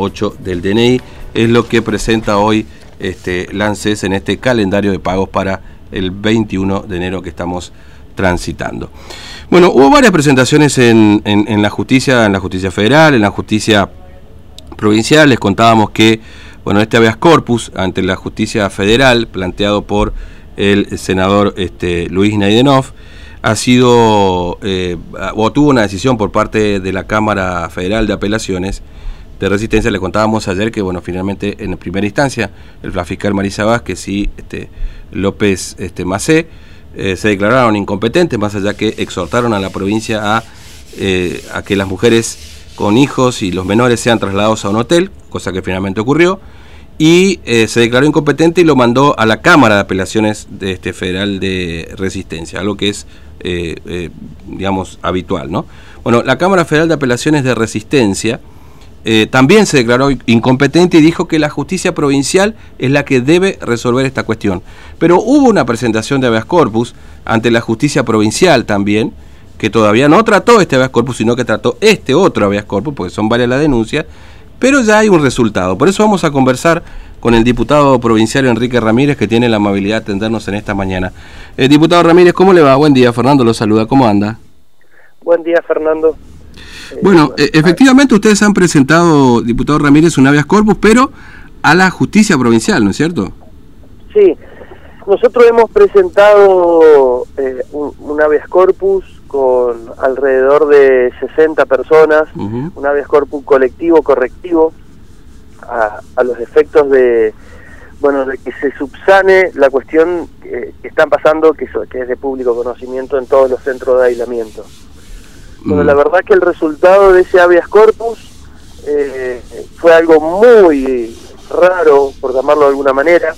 8 del DNI, es lo que presenta hoy este, Lances en este calendario de pagos para el 21 de enero que estamos transitando. Bueno, hubo varias presentaciones en, la justicia, en la justicia federal, en la justicia provincial, les contábamos que, bueno, este habeas corpus ante la justicia federal, planteado por el senador este, Luis Naidenov, ha sido, eh, o tuvo una decisión por parte de la Cámara Federal de Apelaciones, de resistencia le contábamos ayer que bueno finalmente en primera instancia el fiscal Marisa Vázquez y este López este Macé eh, se declararon incompetentes más allá que exhortaron a la provincia a, eh, a que las mujeres con hijos y los menores sean trasladados a un hotel cosa que finalmente ocurrió y eh, se declaró incompetente y lo mandó a la Cámara de Apelaciones de este Federal de Resistencia, algo que es, digamos, habitual, ¿no? Bueno, la Cámara Federal de Apelaciones de Resistencia eh, también se declaró incompetente y dijo que la justicia provincial es la que debe resolver esta cuestión. Pero hubo una presentación de habeas corpus ante la justicia provincial también, que todavía no trató este habeas corpus, sino que trató este otro habeas corpus, porque son varias las denuncias, pero ya hay un resultado. Por eso vamos a conversar con el diputado provincial Enrique Ramírez, que tiene la amabilidad de atendernos en esta mañana. Eh, diputado Ramírez, ¿cómo le va? Buen día, Fernando lo saluda, ¿cómo anda? Buen día, Fernando. Bueno, e, efectivamente ustedes han presentado, diputado Ramírez, un habeas corpus, pero a la justicia provincial, ¿no es cierto? Sí, nosotros hemos presentado eh, un, habeas corpus con alrededor de 60 personas, un habeas corpus colectivo, correctivo, a, los efectos de, bueno, de que se subsane la cuestión que, están pasando, que, que es de público conocimiento en todos los centros de aislamiento. Bueno, la mm. verdad que el resultado de ese habeas corpus eh, fue algo muy raro, por llamarlo de alguna manera,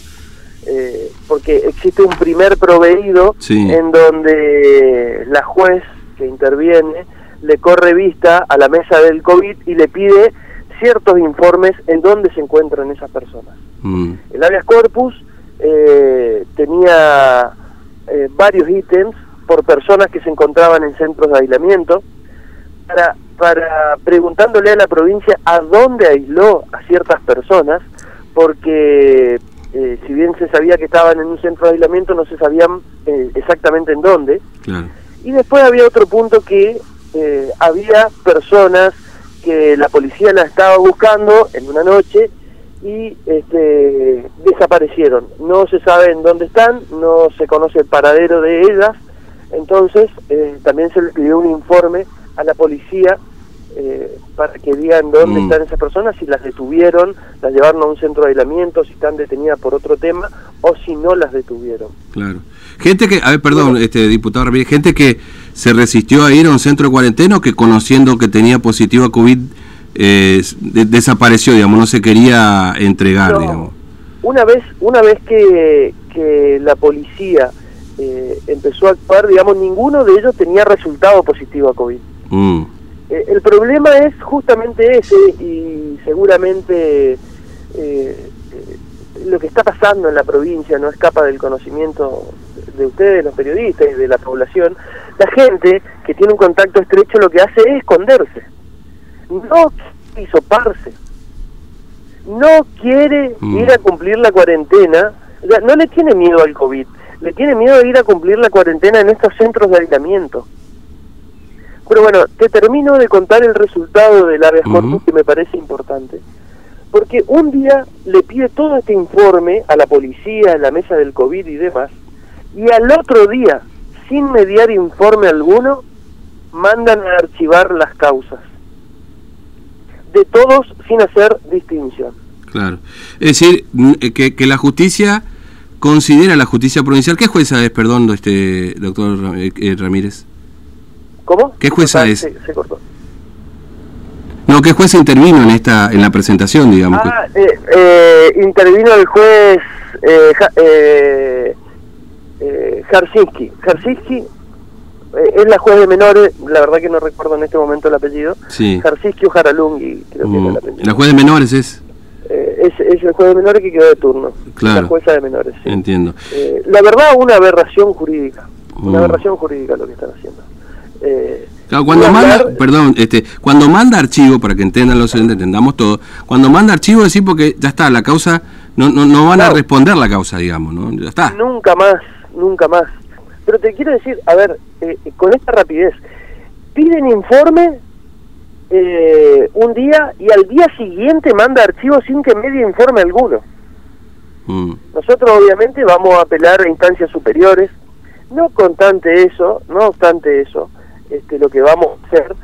eh, porque existe un primer proveído en donde la juez que interviene le corre vista a la mesa del COVID y le pide ciertos informes en dónde se encuentran esas personas. Mm. El habeas corpus eh, tenía varios ítems por personas que se encontraban en centros de aislamiento, para, para preguntándole a la provincia a dónde aisló a ciertas personas, porque eh, si bien se sabía que estaban en un centro de aislamiento, no se sabían eh, exactamente en dónde. Y después había otro punto que eh, había personas que la policía la estaba buscando en una noche y este, desaparecieron. No se sabe en dónde están, no se conoce el paradero de ellas entonces, eh, también se le pidió un informe a la policía eh, para que digan dónde mm. están esas personas, si las detuvieron, las llevaron a un centro de aislamiento, si están detenidas por otro tema o si no las detuvieron. Claro. Gente que, a ver, perdón, este diputado Ramírez, gente que se resistió a ir a un centro de cuarentena que conociendo que tenía positivo a COVID eh, desapareció, digamos, no se quería entregar, digamos. Una vez, una vez que, que la policía eh, empezó a actuar, digamos, ninguno de ellos tenía resultado positivo a COVID. Mm. Eh, el problema es justamente ese y seguramente eh, lo que está pasando en la provincia no escapa del conocimiento de ustedes, los periodistas y de la población. La gente que tiene un contacto estrecho lo que hace es esconderse, no hisoparse, no quiere mm. ir a cumplir la cuarentena, no le tiene miedo al COVID le tiene miedo de ir a cumplir la cuarentena en estos centros de aislamiento. Pero bueno, te termino de contar el resultado del habeas corpus que me parece importante. Porque un día le pide todo este informe a la policía, a la mesa del COVID y demás, y al otro día, sin mediar informe alguno, mandan a archivar las causas. De todos sin hacer distinción. Claro. Es decir, que, que la justicia considera la justicia provincial. ¿Qué jueza es, perdón, este doctor eh, eh, Ramírez? ¿Cómo? ¿Qué jueza es? Se, cortó. No, ¿qué juez intervino en esta en la presentación, digamos? Ah, eh, intervino el juez eh, eh, Jarsinski. Jarsinski es la juez de menores, la verdad que no recuerdo en este momento el apellido. Sí. Jarsinski o Jaralungi, creo que el mm. apellido. ¿La juez de menores es? es, el juez de menores que quedó de turno. Claro. La jueza de menores. Entiendo. Eh, la verdad, una aberración jurídica. Una mm. aberración jurídica lo que están haciendo. Eh, cuando manda, perdón, este, cuando manda archivo, para que entiendan los entendamos todo, cuando manda archivo decir porque ya está, la causa, no, no, no van a responder la causa, digamos, ¿no? Ya está. Nunca más, nunca más. Pero te quiero decir, a ver, eh, con esta rapidez, piden informe eh, un día y al día siguiente manda archivo sin que medie informe alguno. Mm. Nosotros obviamente vamos a apelar a instancias superiores, no obstante eso, no obstante eso, este, lo que vamos a hacer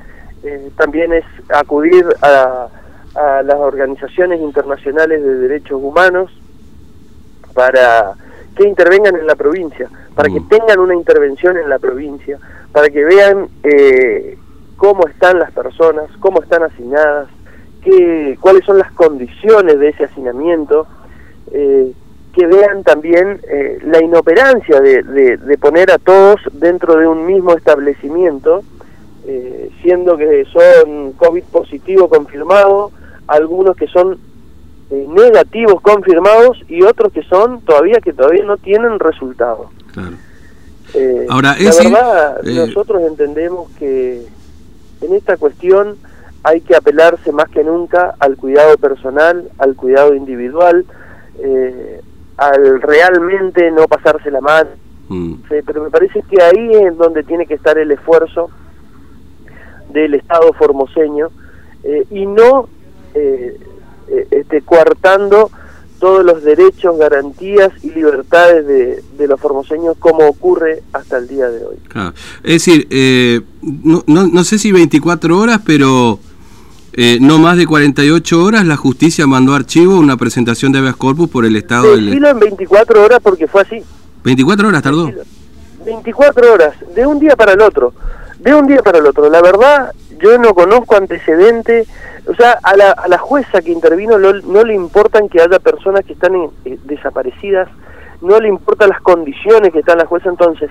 eh, también es acudir a, a las organizaciones internacionales de derechos humanos para que intervengan en la provincia, para que mm. tengan una intervención en la provincia, para que vean eh, cómo están las personas, cómo están asignadas, qué, cuáles son las condiciones de ese hacinamiento, eh, que vean también eh, la inoperancia de, de, poner a todos dentro de un mismo establecimiento, eh, siendo que son COVID positivo confirmado, algunos que son eh, negativos confirmados y otros que son todavía que todavía no tienen resultados. Ahora, la verdad, nosotros entendemos que en esta cuestión hay que apelarse más que nunca al cuidado personal, al cuidado individual, eh, al realmente no pasarse la mano. Mm. pero me parece que ahí es donde tiene que estar el esfuerzo del Estado formoseño eh, y no eh, este, coartando todos los derechos, garantías y libertades de, de, los formoseños como ocurre hasta el día de hoy. Es decir, eh, no, no, no, sé si 24 horas, pero eh, no más de 48 horas la justicia mandó archivo una presentación de habeas corpus por el Estado del... en 24 horas porque fue así. 24 horas tardó. 24 horas, de un día para el otro, de un día para el otro. La verdad, yo no conozco antecedente o sea, a la, a la jueza que intervino no, no le importan que haya personas que están eh, desaparecidas, no le importan las condiciones que está la jueza. Entonces,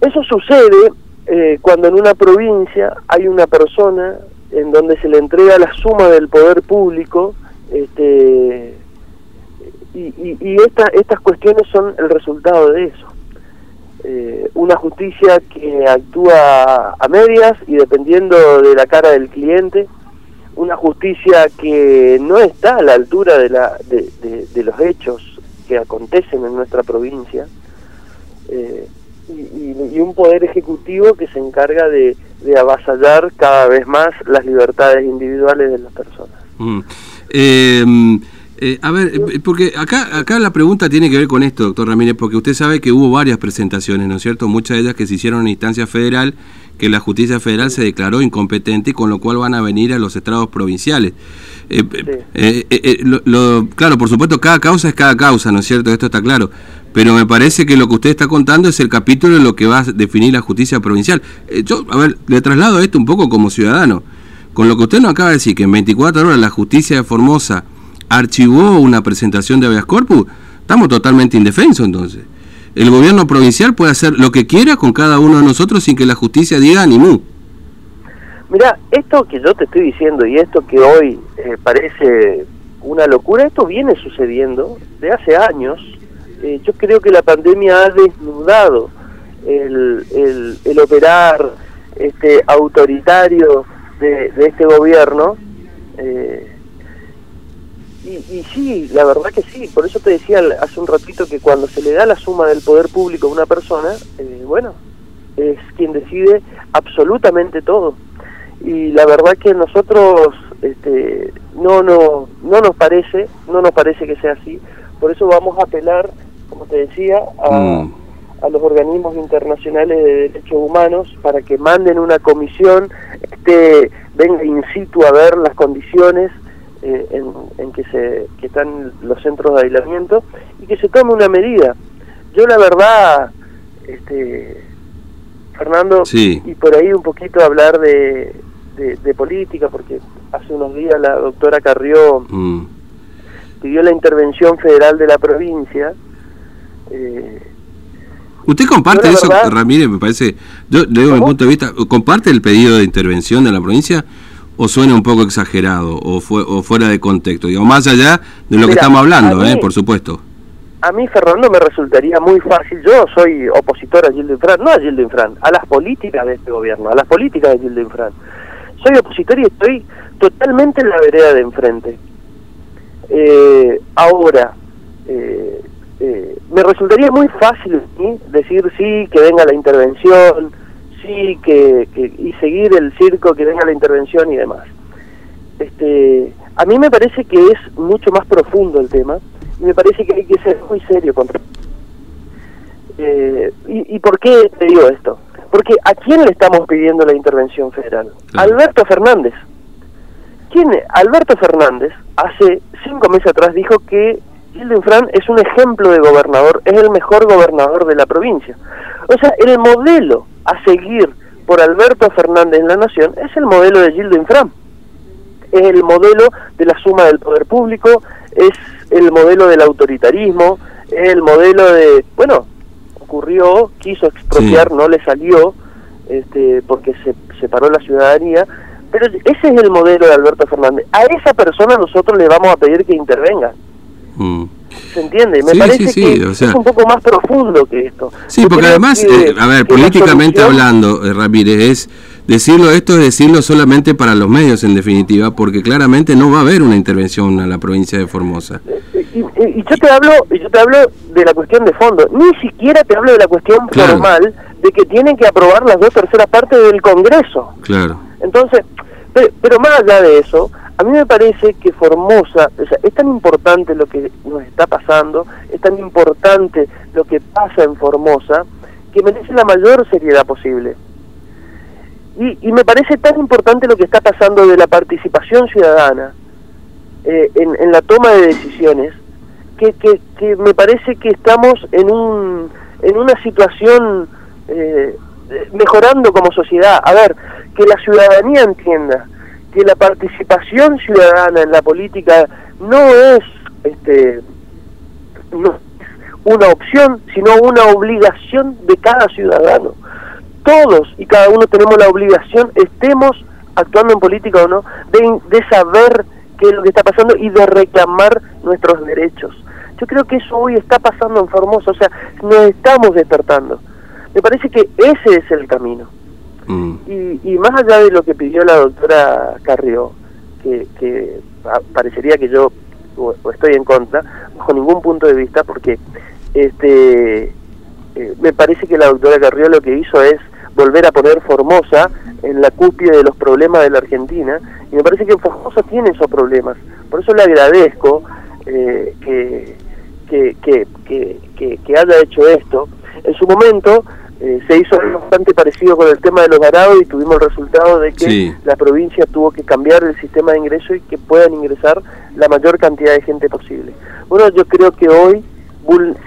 eso sucede eh, cuando en una provincia hay una persona en donde se le entrega la suma del poder público, este, y, y, estas cuestiones son el resultado de eso. Eh, una justicia que actúa a medias y dependiendo de la cara del cliente, una justicia que no está a la altura de, la, de, los hechos que acontecen en nuestra provincia eh, y, un poder ejecutivo que se encarga de, avasallar cada vez más las libertades individuales de las personas. Mm. Em, eh, a ver, eh, porque acá, acá la pregunta tiene que ver con esto, doctor Ramírez, porque usted sabe que hubo varias presentaciones, ¿no es cierto? Muchas de ellas que se hicieron en instancia federal que la justicia federal se declaró incompetente, con lo cual van a venir a los estrados provinciales. Eh, eh, eh, lo, claro, por supuesto, cada causa es cada causa, ¿no es cierto? Esto está claro. Pero me parece que lo que usted está contando es el capítulo de lo que va a definir la justicia provincial. yo, a ver, le traslado esto un poco como ciudadano. Con lo que usted nos acaba de decir, que en 24 horas la justicia de Formosa archivó una presentación de habeas corpus, estamos totalmente indefensos entonces el gobierno provincial puede hacer lo que quiera con cada uno de nosotros sin que la justicia diga ni mu. Mira, esto que yo te estoy diciendo y esto que hoy eh, parece una locura, esto viene sucediendo de hace años. Eh, yo creo que la pandemia ha desnudado el, el, operar este autoritario de, de este gobierno. Eh, y, sí, la verdad que sí, por eso te decía hace un ratito que cuando se le da la suma del poder público a una persona, eh, bueno, es quien decide absolutamente todo. Y la verdad que nosotros este, no, no, no nos parece, no nos parece que sea así, por eso vamos a apelar, como te decía, a, mm. a los organismos internacionales de derechos humanos para que manden una comisión, este, venga in situ a ver las condiciones eh, en, que se que están los centros de aislamiento y que se tome una medida. Yo la verdad, este, Fernando, y por ahí un poquito hablar de, de, política, porque hace unos días la doctora Carrió mm. pidió la intervención federal de la provincia. Eh, ¿Usted comparte eso, Ramírez? Me parece, yo le digo mi punto de vista, ¿comparte el pedido de intervención de la provincia? O suena un poco exagerado o, fue, o fuera de contexto, digo, más allá de lo que estamos hablando, eh, por supuesto. a mí Fernando me resultaría muy fácil, yo soy opositor a Gildo Infran, no a Gildo Infran, a las políticas de este gobierno, a las políticas de Gildo Infran. Soy opositor y estoy totalmente en la vereda de enfrente. Eh, ahora, eh, eh, me resultaría muy fácil decir sí, que venga la intervención, sí, que, que, y seguir el circo, que venga la intervención y demás. Este, a mí me parece que es mucho más profundo el tema y me parece que hay que ser muy serio contra eh, y, ¿Y por qué te digo esto? Porque ¿a quién le estamos pidiendo la intervención federal? Alberto Fernández. ¿Quién? Alberto Fernández hace cinco meses atrás dijo que Gildo Infran es un ejemplo de gobernador, es el mejor gobernador de la provincia. O sea, el modelo a seguir por Alberto Fernández en la nación es el modelo de Gildo Infran. Es el modelo de la suma del poder público, es el modelo del autoritarismo, es el modelo de, bueno, ocurrió, quiso expropiar, no le salió, este, porque se separó la ciudadanía, pero ese es el modelo de Alberto Fernández. A esa persona nosotros le vamos a pedir que intervenga. Mm. ¿Se entiende? Me parece que es un poco más profundo que esto. Sí, porque además, eh, a ver, políticamente hablando, eh, Ramírez, es decirlo esto es decirlo solamente para los medios en definitiva, porque claramente no va a haber una intervención a la provincia de Formosa. Eh, y, yo te hablo, yo te hablo de la cuestión de fondo, ni siquiera te hablo de la cuestión formal de que tienen que aprobar las dos terceras partes del Congreso. Claro. Entonces, pero, más allá de eso, a mí me parece que Formosa, o sea, es tan importante lo que nos está pasando, es tan importante lo que pasa en Formosa, que merece la mayor seriedad posible. Y, y me parece tan importante lo que está pasando de la participación ciudadana eh, en, en, la toma de decisiones, que, que, que, me parece que estamos en, un, en una situación eh, mejorando como sociedad. A ver, que la ciudadanía entienda que la participación ciudadana en la política no es este no una opción, sino una obligación de cada ciudadano. Todos y cada uno tenemos la obligación, estemos actuando en política o no, de, de saber qué es lo que está pasando y de reclamar nuestros derechos. Yo creo que eso hoy está pasando en Formosa, o sea, nos estamos despertando. Me parece que ese es el camino. Mm. Y, más allá de lo que pidió la doctora Carrió, que, parecería que yo estoy en contra, bajo ningún punto de vista, porque este eh, me parece que la doctora Carrió lo que hizo es volver a poner Formosa en la cúspide de los problemas de la Argentina, y me parece que Formosa tiene esos problemas. Por eso le agradezco eh, que, que, que, que haya hecho esto. En su momento, eh, se hizo bastante parecido con el tema de los varados y tuvimos el resultado de que la provincia tuvo que cambiar el sistema de ingreso y que puedan ingresar la mayor cantidad de gente posible. Bueno, yo creo que hoy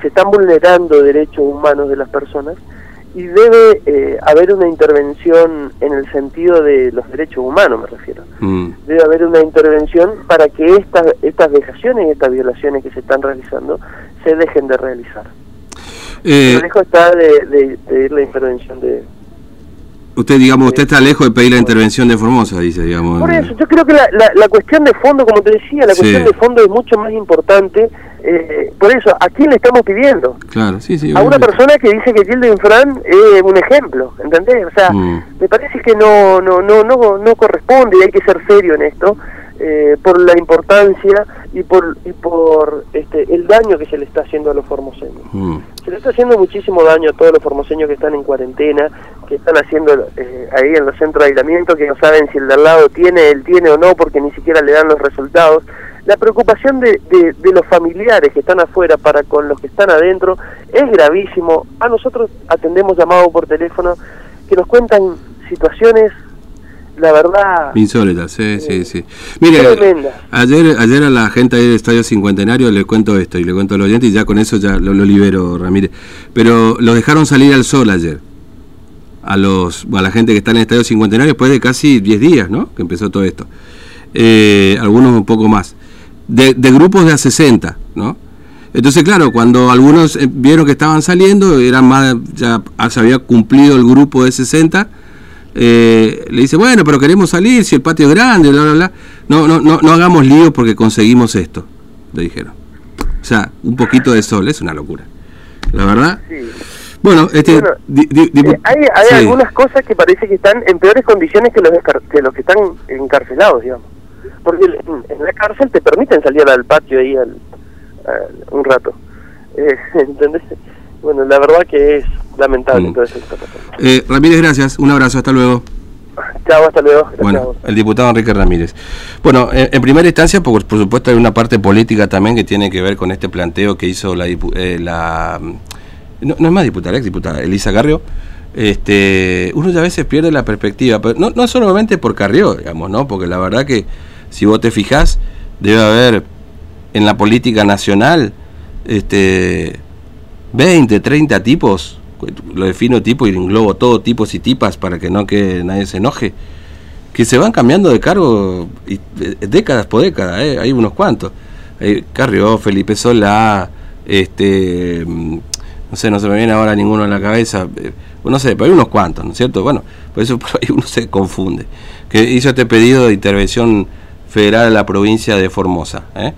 se están vulnerando derechos humanos de las personas y debe eh, haber una intervención en el sentido de los derechos humanos, me refiero. Mm. Debe haber una intervención para que estas, estas vejaciones y estas violaciones que se están realizando se dejen de realizar. Eh, lejos está de, pedir la intervención de... Usted, digamos, usted está lejos de pedir la intervención de Formosa, dice, digamos. Por eso, yo creo que la, la, cuestión de fondo, como te decía, la cuestión de fondo es mucho más importante. Eh, por eso, ¿a quién le estamos pidiendo? Claro, sí, sí. A una persona que dice que Gildo Infran es un ejemplo, ¿entendés? O sea, mm. me parece que no, no, no, no, no corresponde y hay que ser serio en esto. Eh, por la importancia y por y por este el daño que se le está haciendo a los formoseños. Mm. Se le está haciendo muchísimo daño a todos los formoseños que están en cuarentena, que están haciendo eh, ahí en los centros de aislamiento, que no saben si el de al lado tiene, él tiene o no, porque ni siquiera le dan los resultados. La preocupación de, de, de los familiares que están afuera para con los que están adentro es gravísimo. A nosotros atendemos llamados por teléfono que nos cuentan situaciones la verdad... Insólita, sí, sí, sí. Mire, ayer, ayer a la gente del Estadio Cincuentenario le cuento esto y le cuento a los oyentes y ya con eso ya lo, libero, Ramírez. Pero lo dejaron salir al sol ayer. A, los, a la gente que está en el Estadio Cincuentenario después de casi 10 días, ¿no? Que empezó todo esto. Eh, algunos un poco más. De, de grupos de a 60, ¿no? Entonces, claro, cuando algunos eh, vieron que estaban saliendo, eran más, ya se había cumplido el grupo de 60 eh, le dice, bueno, pero queremos salir, si el patio es grande, bla, bla, bla. No, no, no, no hagamos lío porque conseguimos esto, le dijeron. O sea, un poquito de sol es una locura. La verdad. Bueno, este, eh, hay, algunas cosas que parece que están en peores condiciones que los, que los que están encarcelados, digamos. Porque en la cárcel te permiten salir al patio ahí al, un rato. Eh, ¿Entendés? Bueno, la verdad que es lamentable mm. todo eso Eh, Ramírez, gracias. Un abrazo. Hasta luego. Chao, hasta luego. bueno, el diputado Enrique Ramírez. Bueno, en, primera instancia, por, por, supuesto, hay una parte política también que tiene que ver con este planteo que hizo la, eh, la no, es más diputada, ex diputada, Elisa Carrió, este, uno ya a veces pierde la perspectiva, pero no, no solamente por Carrió, digamos, ¿no? Porque la verdad que si vos te fijás, debe haber en la política nacional este 20, 30 tipos, lo defino tipo y englobo todo tipos y tipas para que no que nadie se enoje, que se van cambiando de cargo y, décadas por décadas, ¿eh? hay unos cuantos. Carrió, Felipe Solá, este no sé, no se me viene ahora ninguno en la cabeza, eh, no sé, pero hay unos cuantos, ¿no es cierto? Bueno, por eso por ahí uno se confunde. Que hizo este pedido de intervención federal a la provincia de Formosa. ¿eh?